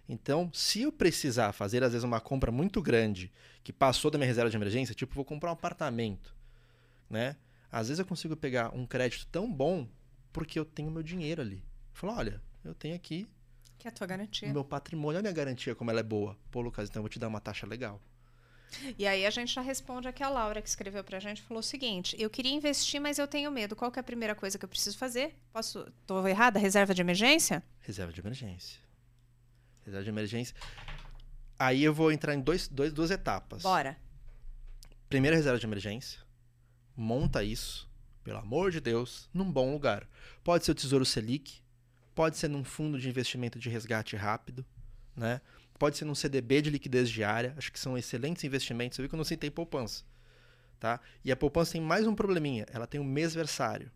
Então, se eu precisar fazer, às vezes, uma compra muito grande que passou da minha reserva de emergência, tipo, vou comprar um apartamento, né? Às vezes eu consigo pegar um crédito tão bom porque eu tenho meu dinheiro ali. Falo, olha, eu tenho aqui Que é a tua garantia. meu patrimônio, a minha garantia como ela é boa. Pô, Lucas, então eu vou te dar uma taxa legal. E aí a gente já responde aqui a Laura que escreveu pra gente, falou o seguinte: eu queria investir, mas eu tenho medo. Qual é a primeira coisa que eu preciso fazer? Posso. Tô errada? Reserva de emergência? Reserva de emergência. Reserva de emergência. Aí eu vou entrar em dois, dois, duas etapas. Bora. Primeira reserva de emergência. Monta isso, pelo amor de Deus, num bom lugar. Pode ser o Tesouro Selic, pode ser num fundo de investimento de resgate rápido, né? Pode ser num CDB de liquidez diária. Acho que são excelentes investimentos. Você viu que eu não citei poupança, tá? E a poupança tem mais um probleminha. Ela tem um mêsversário.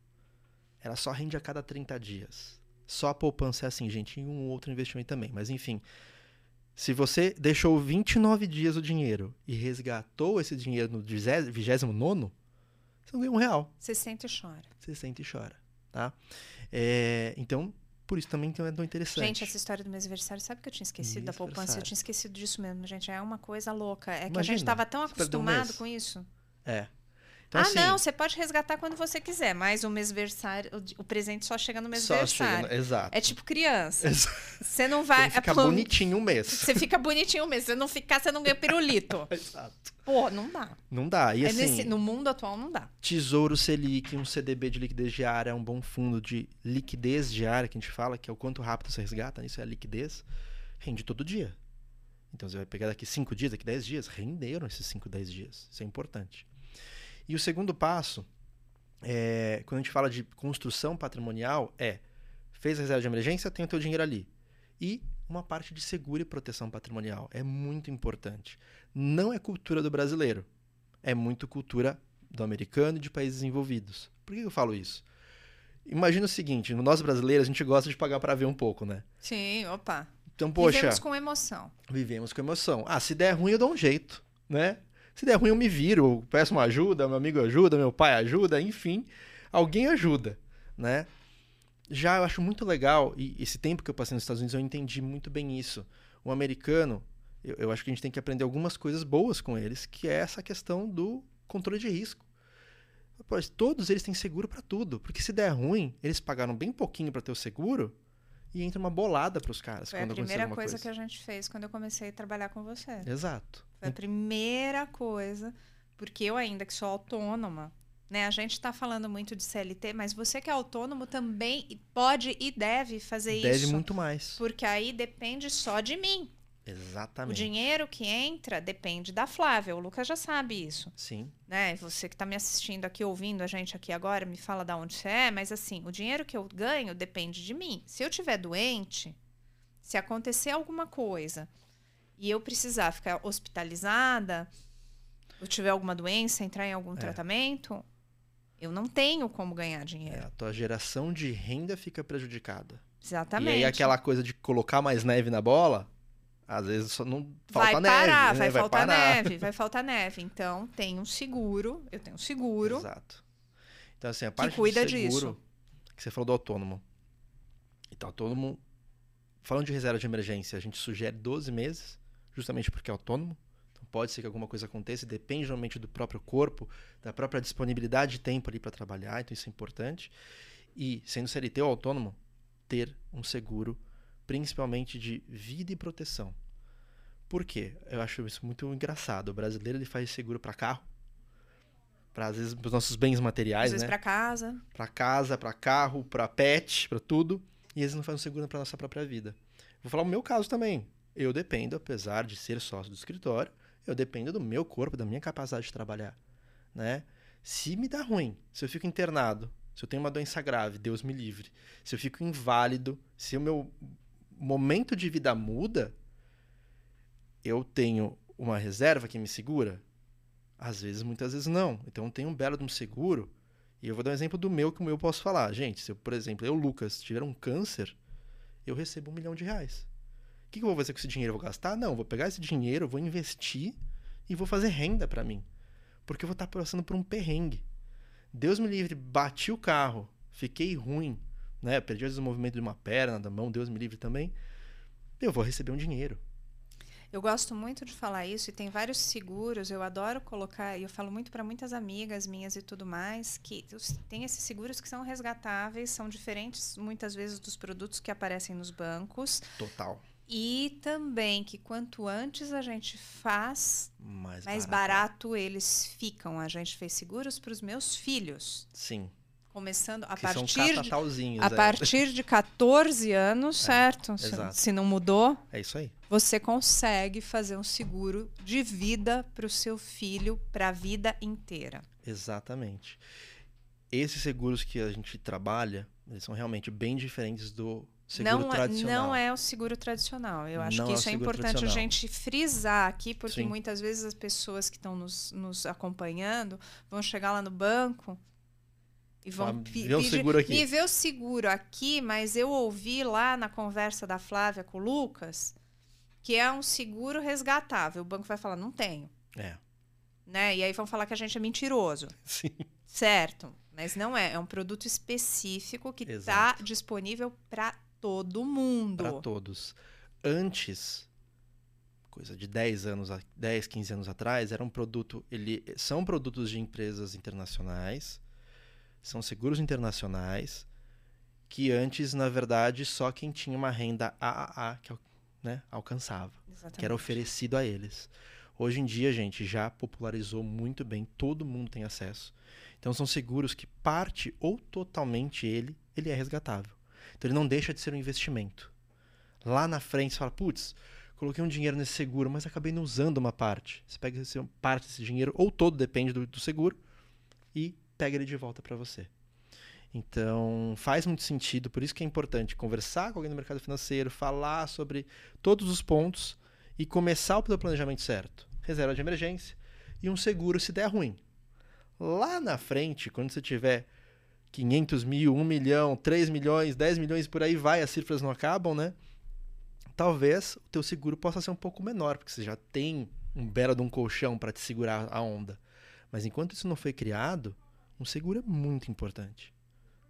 Ela só rende a cada 30 dias. Só a poupança é assim, gente, e um outro investimento também. Mas enfim, se você deixou 29 dias o dinheiro e resgatou esse dinheiro no 29, você não ganha um real. Você sente e chora. Você sente e chora, tá? É, então, por isso também é tão interessante. Gente, essa história do mêsversário, sabe que eu tinha esquecido da poupança? Eu tinha esquecido disso mesmo, gente. É uma coisa louca. É que a Imagina, gente tava tão um acostumado mês. com isso. É. Então, ah, assim, não, você pode resgatar quando você quiser, mas o mêsversário, o, o presente só chega no só mêsversário. chega no- Exato. É tipo criança. Exato. Você não vai. que ficar é bonitinho um mês. Você fica bonitinho mesmo. Se você não ficar, você não ganha pirulito. Exato. Pô, não dá. Não dá. E É assim, nesse- no mundo atual não dá. Tesouro Selic, um CDB de liquidez diária, é um bom fundo de liquidez diária que a gente fala, que é o quanto rápido você resgata, isso é a liquidez, rende todo dia. Então você vai pegar daqui 5 dias, daqui 10 dias, renderam esses 5, 10 dias. Isso é importante. E o segundo passo, é, quando a gente fala de construção patrimonial, é fez a reserva de emergência, tem o teu dinheiro ali. E uma parte de seguro e proteção patrimonial. É muito importante. Não é cultura do brasileiro. É muito cultura do americano e de países desenvolvidos. Por que eu falo isso? Imagina o seguinte, nós brasileiros a gente gosta de pagar para ver um pouco, né? Sim, opa. Então, poxa, Vivemos com emoção. vivemos com emoção. Ah, se der ruim eu dou um jeito, né? Se der ruim eu me viro, eu peço uma ajuda, meu amigo ajuda, meu pai ajuda, enfim, alguém ajuda, né? Já eu acho muito legal, e esse tempo que eu passei nos Estados Unidos eu entendi muito bem isso. O americano, eu, eu acho que a gente tem que aprender algumas coisas boas com eles, que é essa questão do controle de risco. Pois todos eles têm seguro para tudo, porque se der ruim, eles pagaram bem pouquinho para ter o seguro e entra uma bolada para os caras Foi a primeira coisa, coisa. que a gente fez quando eu comecei a trabalhar com você. Exato. Foi a primeira coisa, porque eu ainda que sou autônoma, né? A gente está falando muito de CLT, mas você que é autônomo também pode e deve fazer Deve isso. muito mais. Porque aí depende só de mim. O Exatamente. dinheiro que entra depende da Flávia. O Lucas já sabe isso. Sim, né? Você que está me assistindo aqui, ouvindo a gente aqui agora, me fala da onde você é, mas assim, o dinheiro que eu ganho depende de mim. Se eu tiver doente, se acontecer alguma coisa e eu precisar ficar hospitalizada, eu tiver alguma doença, entrar em algum É. tratamento, eu não tenho como ganhar é, dinheiro. a tua geração de renda fica prejudicada. Exatamente. E aí aquela coisa de colocar mais neve na bola, às vezes só não falta vai neve. parar, né? vai faltar parar. neve, vai faltar neve. Então, tem um seguro, eu tenho um seguro. Exato. Então assim, a parte cuida de seguro, disso. que você falou do autônomo. Então, autônomo, falando de reserva de emergência, a gente sugere 12 meses, justamente porque é autônomo. Então pode ser que alguma coisa aconteça, depende realmente do próprio corpo, da própria disponibilidade de tempo ali para trabalhar, então isso é importante. E sendo CLT ou autônomo, ter um seguro, principalmente de vida e proteção. Por quê? Eu acho isso muito engraçado. O brasileiro ele faz seguro para carro, para às vezes os nossos bens materiais, Às vezes né? para casa. Para casa, para carro, para pet, para tudo, e eles não fazem um seguro para nossa própria vida. Vou falar o meu caso também. Eu dependo, apesar de ser sócio do escritório, eu dependo do meu corpo, da minha capacidade de trabalhar, né? Se me dá ruim, se eu fico internado, se eu tenho uma doença grave, Deus me livre, se eu fico inválido, se o meu momento de vida muda, eu tenho uma reserva que me segura? Às vezes, muitas vezes não. Então, eu tenho um belo de um seguro. E eu vou dar um exemplo do meu que eu posso falar. Gente, se eu, por exemplo, eu, Lucas, tiver um câncer, eu recebo um milhão de reais. O que, que eu vou fazer com esse dinheiro? Eu vou gastar? Não, vou pegar esse dinheiro, vou investir e vou fazer renda para mim. Porque eu vou estar passando por um perrengue. Deus me livre, bati o carro, fiquei ruim, né? Perdi o movimento de uma perna, da mão, Deus me livre também. Eu vou receber um dinheiro. Eu gosto muito de falar isso e tem vários seguros. Eu adoro colocar, e eu falo muito para muitas amigas minhas e tudo mais, que tem esses seguros que são resgatáveis, são diferentes muitas vezes dos produtos que aparecem nos bancos. Total. E também que quanto antes a gente faz, mais, mais barato. barato eles ficam. A gente fez seguros para os meus filhos. Sim começando a que partir de, a é. partir de 14 anos, é, certo? Exato. Se, se não mudou, é isso aí. Você consegue fazer um seguro de vida para o seu filho para a vida inteira. Exatamente. Esses seguros que a gente trabalha, eles são realmente bem diferentes do seguro não, tradicional. Não é o seguro tradicional. Eu acho não que é isso é, importante a gente frisar aqui, porque Sim. muitas vezes as pessoas que estão nos, nos acompanhando vão chegar lá no banco e vão ver o seguro aqui. O seguro aqui, mas eu ouvi lá na conversa da Flávia com o Lucas que é um seguro resgatável. O banco vai falar, não tenho. É. Né? E aí vão falar que a gente é mentiroso. Sim. Certo. Mas não é. É um produto específico que está disponível para todo mundo. Para todos. Antes, coisa de 10 anos, 10, 15 anos atrás, era um produto. Ele, são produtos de empresas internacionais são seguros internacionais que antes, na verdade, só quem tinha uma renda AAA que né, alcançava, Exatamente. que era oferecido a eles. Hoje em dia, gente, já popularizou muito bem, todo mundo tem acesso. Então são seguros que parte ou totalmente ele, ele é resgatável. Então ele não deixa de ser um investimento. Lá na frente você fala, putz, coloquei um dinheiro nesse seguro, mas acabei não usando uma parte. Você pega parte desse dinheiro, ou todo, depende do, do seguro, e pega ele de volta para você. Então, faz muito sentido, por isso que é importante conversar com alguém no mercado financeiro, falar sobre todos os pontos e começar pelo planejamento certo. Reserva de emergência e um seguro se der ruim. Lá na frente, quando você tiver 500 mil, 1 milhão, 3 milhões, 10 milhões por aí vai, as cifras não acabam, né? Talvez o teu seguro possa ser um pouco menor, porque você já tem um belo de um colchão para te segurar a onda. Mas enquanto isso não foi criado, um seguro é muito importante,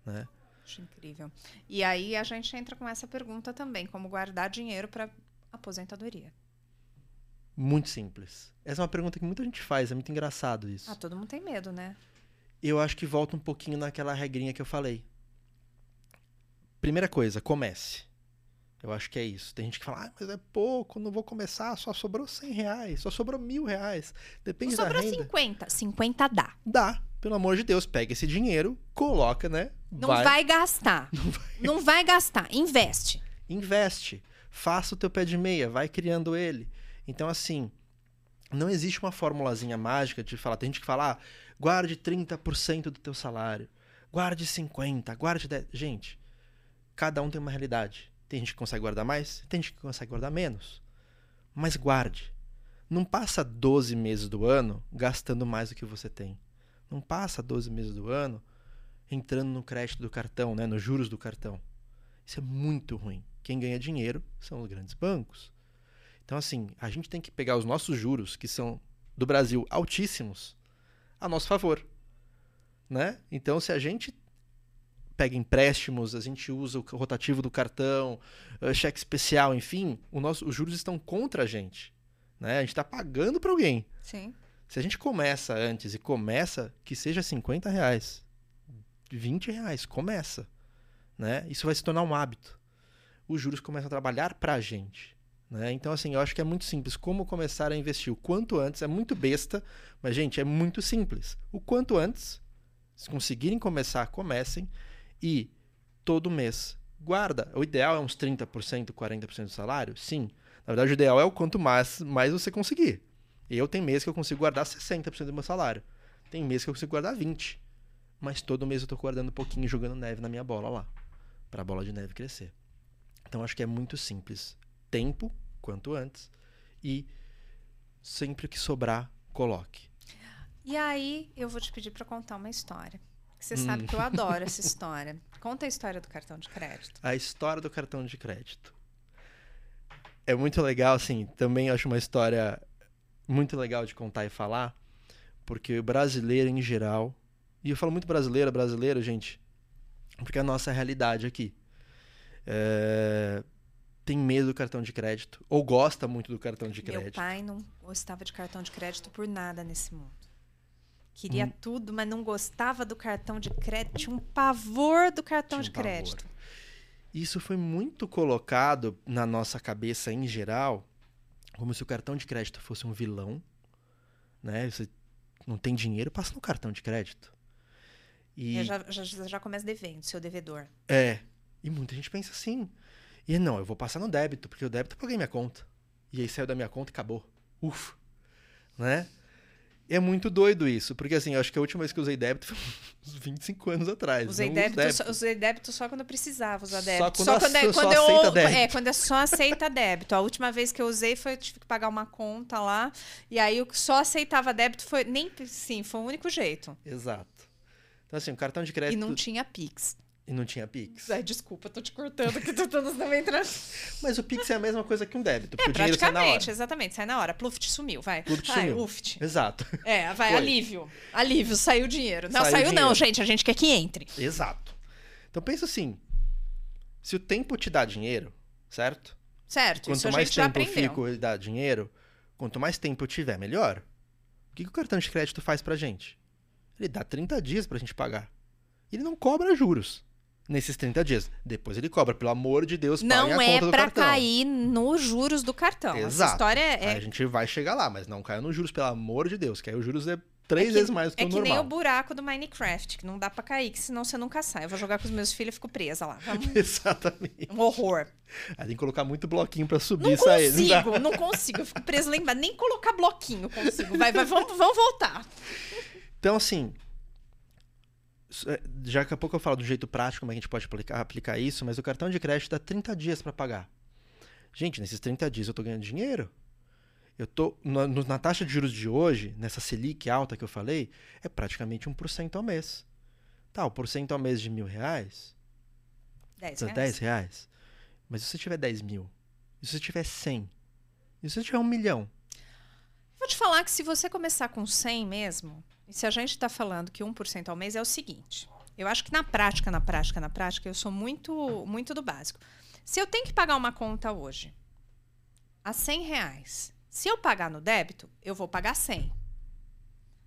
né? Acho incrível. E aí a gente entra com essa pergunta também, como guardar dinheiro para aposentadoria. Muito simples. Essa é uma pergunta que muita gente faz, é muito engraçado isso. Ah, todo mundo tem medo, né? Eu acho que volta um pouquinho naquela regrinha que eu falei. Primeira coisa, comece. Eu acho que é isso. Tem gente que fala, ah, mas é pouco, não vou começar, só sobrou 100 reais, só sobrou mil reais. Depende só da renda. Sobrou 50. 50 dá. Dá. Pelo amor de Deus, pega esse dinheiro, coloca, né? Não vai, vai gastar. Não vai... não vai gastar. Investe. Investe. Faça o teu pé de meia, vai criando ele. Então, assim, não existe uma formulazinha mágica de falar. Tem gente que fala, ah, guarde 30% do teu salário, guarde 50%, guarde 10%. Gente, cada um tem uma realidade. Tem gente que consegue guardar mais, tem gente que consegue guardar menos. Mas guarde. Não passa 12 meses do ano gastando mais do que você tem. Não passa 12 meses do ano entrando no crédito do cartão, né, nos juros do cartão. Isso é muito ruim. Quem ganha dinheiro são os grandes bancos. Então, assim, a gente tem que pegar os nossos juros, que são do Brasil altíssimos, a nosso favor. Né? Então, se a gente pega empréstimos, a gente usa o rotativo do cartão, uh, cheque especial, enfim, o nosso, os juros estão contra a gente. Né? A gente está pagando para alguém. Sim. Se a gente começa antes e começa, que seja 50 reais, 20 reais, começa. Né? Isso vai se tornar um hábito. Os juros começam a trabalhar para a gente. Né? Então, assim, eu acho que é muito simples. Como começar a investir? O quanto antes, é muito besta, mas, gente, é muito simples. O quanto antes, se conseguirem começar, comecem. E todo mês guarda. O ideal é uns 30%, 40% do salário? Sim. Na verdade, o ideal é o quanto mais, mais você conseguir. Eu tenho mês que eu consigo guardar 60% do meu salário. Tem mês que eu consigo guardar 20%. Mas todo mês eu tô guardando um pouquinho jogando neve na minha bola lá. Pra bola de neve crescer. Então acho que é muito simples. Tempo, quanto antes. E sempre que sobrar, coloque. E aí, eu vou te pedir para contar uma história. Você sabe que eu adoro essa história. Conta a história do cartão de crédito. A história do cartão de crédito. É muito legal, assim, também acho uma história muito legal de contar e falar, porque o brasileiro em geral, e eu falo muito brasileiro, brasileiro, gente, porque é a nossa realidade aqui. É, tem medo do cartão de crédito, ou gosta muito do cartão de crédito. Meu pai não gostava de cartão de crédito por nada nesse mundo. Queria hum. tudo, mas não gostava do cartão de crédito. Tinha um pavor do cartão de crédito. Pavor. Isso foi muito colocado na nossa cabeça em geral, como se o cartão de crédito fosse um vilão, né? Você não tem dinheiro, passa no cartão de crédito. E já, já, já começa devendo, seu devedor. É. E muita gente pensa assim. E não, eu vou passar no débito, porque o débito eu paguei minha conta. E aí saiu da minha conta e acabou. Ufa. Né? É muito doido isso, porque assim, eu acho que a última vez que eu usei débito foi uns 25 anos atrás. Usei débito, débito. Só, usei débito só quando eu precisava usar débito. Só quando, só quando, é, quando só eu, débito. É, quando é só aceita débito. A última vez que eu usei foi eu tive que pagar uma conta lá, e aí eu só aceitava débito foi nem sim, foi o único jeito. Exato. Então assim, o cartão de crédito E não tinha Pix. E não tinha Pix. Ai, desculpa, tô te cortando que tu todos também entrando. Mas o Pix é a mesma coisa que um débito, porque é, o dinheiro sai na hora. exatamente, sai na hora. Pluft sumiu, vai. Pluft sumiu. Uft. Exato. É, vai, Foi. alívio. Alívio, saiu o dinheiro. Não, saiu, saiu não, gente, a gente quer que entre. Exato. Então pensa assim, se o tempo te dá dinheiro, certo? Certo, quanto isso mais tempo eu fico e dá dinheiro, quanto mais tempo eu tiver, melhor. O que, que o cartão de crédito faz pra gente? Ele dá 30 dias pra gente pagar. Ele não cobra juros nesses 30 dias. Depois ele cobra, pelo amor de Deus, não é. Não é cair nos juros do cartão. Exato. Essa história é... Aí a gente vai chegar lá, mas não caia nos juros, pelo amor de Deus, que aí os juros é três é que, vezes mais do que é o normal. É que nem o buraco do Minecraft, que não dá pra cair, que senão você nunca sai. Eu vou jogar com os meus filhos e fico presa lá. Vamos... Exatamente. Um horror. Aí tem que colocar muito bloquinho pra subir não e sair. Não consigo, não consigo. Eu fico presa lá embaixo. Nem colocar bloquinho consigo. Vai, vai, vamos, vamos voltar. Então, assim, é, já daqui a pouco eu falo do jeito prático como a gente pode aplicar, aplicar isso, mas o cartão de crédito dá 30 dias para pagar. Gente, nesses 30 dias eu estou ganhando dinheiro. Eu tô na, na, taxa de juros de hoje, nessa Selic alta que eu falei, é praticamente 1% ao mês. Tá, o porcento ao mês de mil reais. 10 reais. 10 reais. Mas se você tiver 10 mil? E se você tiver 100? E se você tiver um milhão? Vou te falar que se você começar com 100 mesmo, e se a gente está falando que 1% ao mês é o seguinte, eu acho que na prática, na prática, na prática, eu sou muito, muito do básico. Se eu tenho que pagar uma conta hoje a 100 reais, se eu pagar no débito, eu vou pagar 100.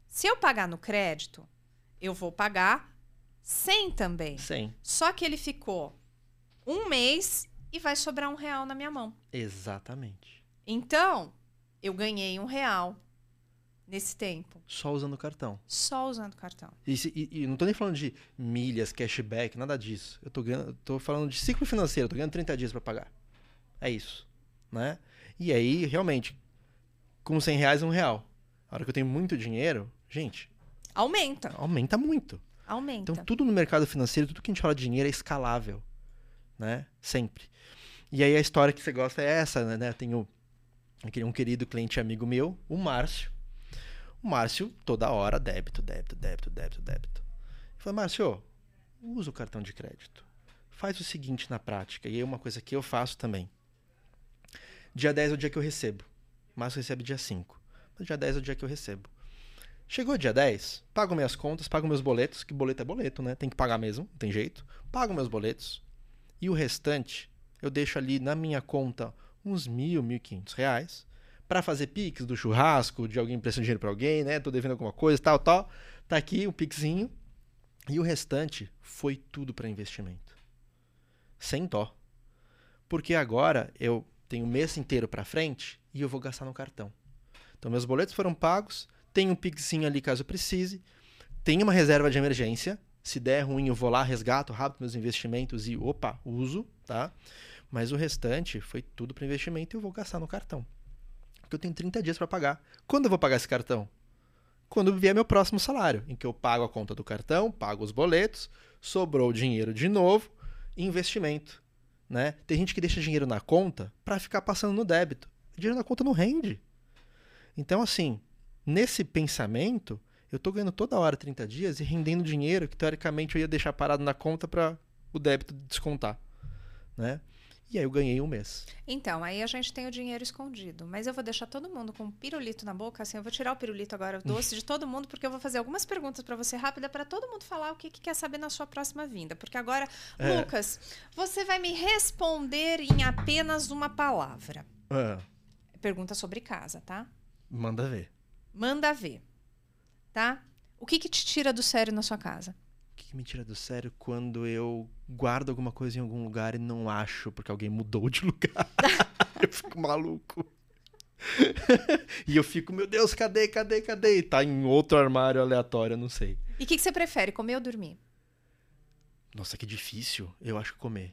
Se eu pagar no crédito, eu vou pagar 100 também. 100. Só que ele ficou um mês e vai sobrar um real na minha mão. Exatamente. Então, eu ganhei um real nesse tempo? Só usando cartão. Só usando cartão. E, e, e, não tô nem falando de milhas, cashback, nada disso. Eu tô, ganhando, tô falando de ciclo financeiro, tô ganhando 30 dias para pagar. É isso. Né? E aí, realmente, com 100 reais, um real. A hora que eu tenho muito dinheiro, gente. Aumenta. Aumenta muito. Aumenta. Então, tudo no mercado financeiro, tudo que a gente fala de dinheiro é escalável. Né? Sempre. E aí, a história que você gosta é essa, né? Eu tenho um querido cliente amigo meu, o Márcio o Márcio, toda hora, débito, débito, débito, débito, débito. Eu falei, Márcio, usa o cartão de crédito. Faz o seguinte na prática, e é uma coisa que eu faço também. Dia 10 é o dia que eu recebo. Márcio recebe dia 5. Mas dia 10 é o dia que eu recebo. Chegou dia 10, pago minhas contas, pago meus boletos, que boleto é boleto, né? Tem que pagar mesmo, não tem jeito. Pago meus boletos. E o restante, eu deixo ali na minha conta uns mil, mil e quinhentos reais para fazer pix do churrasco, de alguém emprestando dinheiro para alguém, né? Tô devendo alguma coisa, tal, tal. Tá aqui o pixinho. E o restante foi tudo para investimento. Sem dó. Porque agora eu tenho o mês inteiro para frente e eu vou gastar no cartão. Então meus boletos foram pagos, tem um pixinho ali caso precise, tem uma reserva de emergência, Se der ruim, eu vou lá, resgato rápido meus investimentos e, opa, uso, tá? Mas o restante foi tudo para investimento e eu vou gastar no cartão. Porque eu tenho 30 dias para pagar. Quando eu vou pagar esse cartão? Quando vier meu próximo salário, em que eu pago a conta do cartão, pago os boletos, sobrou dinheiro de novo, investimento. Né? Tem gente que deixa dinheiro na conta para ficar passando no débito. O dinheiro na conta não rende. Então, assim, nesse pensamento, eu estou ganhando toda hora 30 dias e rendendo dinheiro que teoricamente eu ia deixar parado na conta para o débito descontar. Né? E aí eu ganhei um mês. Então, aí a gente tem o dinheiro escondido. Mas eu vou deixar todo mundo com um pirulito na boca, assim, eu vou tirar o pirulito agora, o doce de todo mundo, porque eu vou fazer algumas perguntas para você rápida para todo mundo falar o que, que, quer saber na sua próxima vinda. Porque agora, é. Lucas, você vai me responder em apenas uma palavra. É. Pergunta sobre casa, tá? Manda ver. Manda ver. Tá? O que, que te tira do sério na sua casa? Que me tira do sério quando eu guardo alguma coisa em algum lugar e não acho porque alguém mudou de lugar. eu fico maluco. e eu fico, meu Deus, cadê, cadê, cadê? E tá em outro armário aleatório, eu não sei. E o que, que você prefere, comer ou dormir? Nossa, que difícil. Eu acho que comer.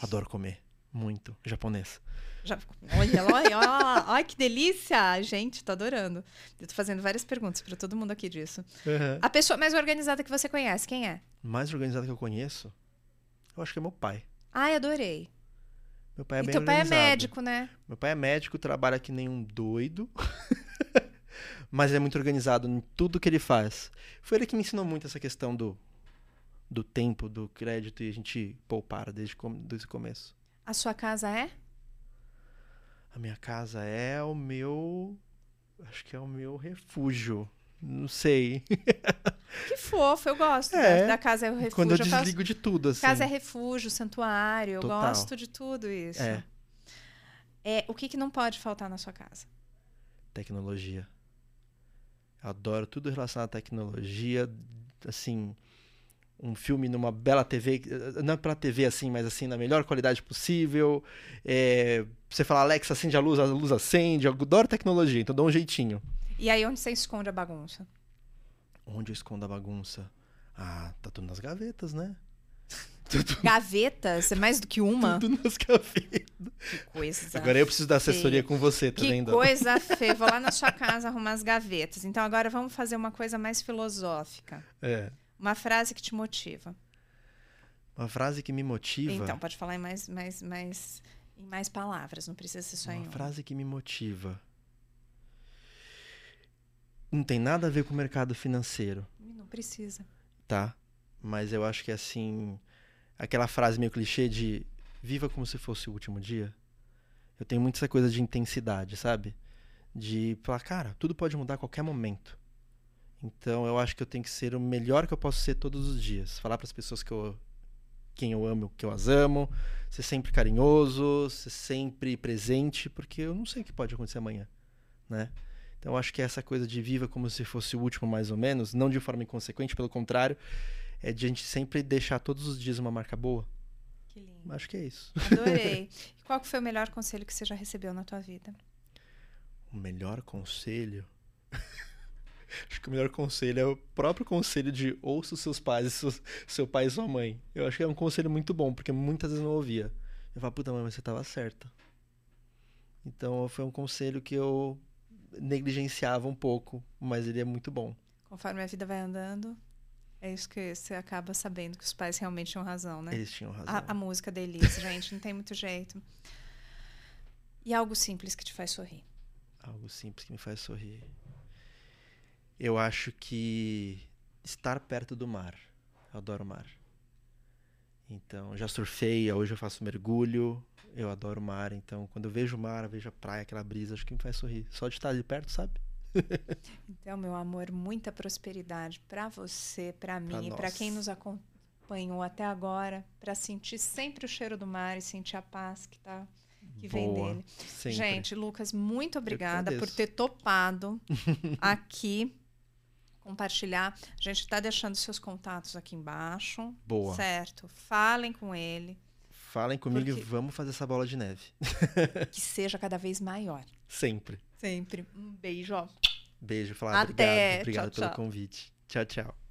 Adoro comer. Muito. Japonês. Já, olha, olha, olha, olha que delícia! Gente, tô adorando. Eu tô fazendo várias perguntas para todo mundo aqui disso. Uhum. A pessoa mais organizada que você conhece, quem é? Mais organizada que eu conheço? Eu acho que é meu pai. Ai, adorei. Meu pai é e bem teu organizado. pai é médico, né? Meu pai é médico, trabalha que nem um doido. mas é muito organizado em tudo que ele faz. Foi ele que me ensinou muito essa questão do, do tempo, do crédito e a gente poupar desde, desde o começo. A sua casa é? A minha casa é o meu. Acho que é o meu refúgio. Não sei. Que fofo, eu gosto. É, da casa é o refúgio. Quando eu desligo eu de tudo, assim. Casa é refúgio, santuário. Eu Total. gosto de tudo isso. É. é. O que, que não pode faltar na sua casa? Tecnologia. Eu adoro tudo relacionado à tecnologia. Assim, um filme numa bela TV, não pela TV assim, mas assim, na melhor qualidade possível. É, você fala, Alexa, acende a luz, a luz acende. Eu adoro tecnologia, então dá um jeitinho. E aí, onde você esconde a bagunça? Onde eu escondo a bagunça? Ah, tá tudo nas gavetas, né? Tudo... Gavetas? É mais do que uma? Tudo nas gavetas. Que coisa Agora eu preciso da assessoria feia. com você, tá que vendo? Que coisa feia. Vou lá na sua casa arrumar as gavetas. Então agora vamos fazer uma coisa mais filosófica. É. Uma frase que te motiva. Uma frase que me motiva. Então, pode falar em mais, mais, mais, em mais palavras, não precisa ser só uma em uma. frase que me motiva. Não tem nada a ver com o mercado financeiro. Não precisa. Tá. Mas eu acho que assim. Aquela frase meio clichê de viva como se fosse o último dia. Eu tenho muito essa coisa de intensidade, sabe? De falar, cara, tudo pode mudar a qualquer momento. Então eu acho que eu tenho que ser o melhor que eu posso ser todos os dias. Falar para as pessoas que eu quem eu amo, que eu as amo, ser sempre carinhoso, ser sempre presente, porque eu não sei o que pode acontecer amanhã, né? Então eu acho que essa coisa de viva como se fosse o último mais ou menos, não de forma inconsequente, pelo contrário, é de a gente sempre deixar todos os dias uma marca boa. Que lindo. Acho que é isso. Adorei. e qual foi o melhor conselho que você já recebeu na tua vida? O melhor conselho? Acho que o melhor conselho é o próprio conselho de ouça os seus pais, seu, seu pai e sua mãe. Eu acho que é um conselho muito bom, porque muitas vezes não ouvia. Eu falava, puta, mãe, mas você estava certa. Então foi um conselho que eu negligenciava um pouco, mas ele é muito bom. Conforme a vida vai andando, é isso que você acaba sabendo que os pais realmente tinham razão, né? Eles tinham razão. A, a música da Elise, gente, não tem muito jeito. E algo simples que te faz sorrir? Algo simples que me faz sorrir eu acho que estar perto do mar. Eu adoro mar. Então, já surfei, hoje eu faço mergulho. Eu adoro mar, então quando eu vejo o mar, eu vejo a praia, aquela brisa, acho que me faz sorrir. Só de estar ali perto, sabe? então, meu amor, muita prosperidade para você, para mim, para quem nos acompanhou até agora, para sentir sempre o cheiro do mar e sentir a paz que tá que Boa, vem dele. Sempre. Gente, Lucas, muito obrigada por ter topado aqui compartilhar. A gente está deixando seus contatos aqui embaixo. Boa. Certo? Falem com ele. Falem comigo porque... e vamos fazer essa bola de neve. que seja cada vez maior. Sempre. Sempre. Um beijo, ó. Beijo, falar Até. obrigado. Obrigado tchau, pelo tchau. convite. Tchau, tchau.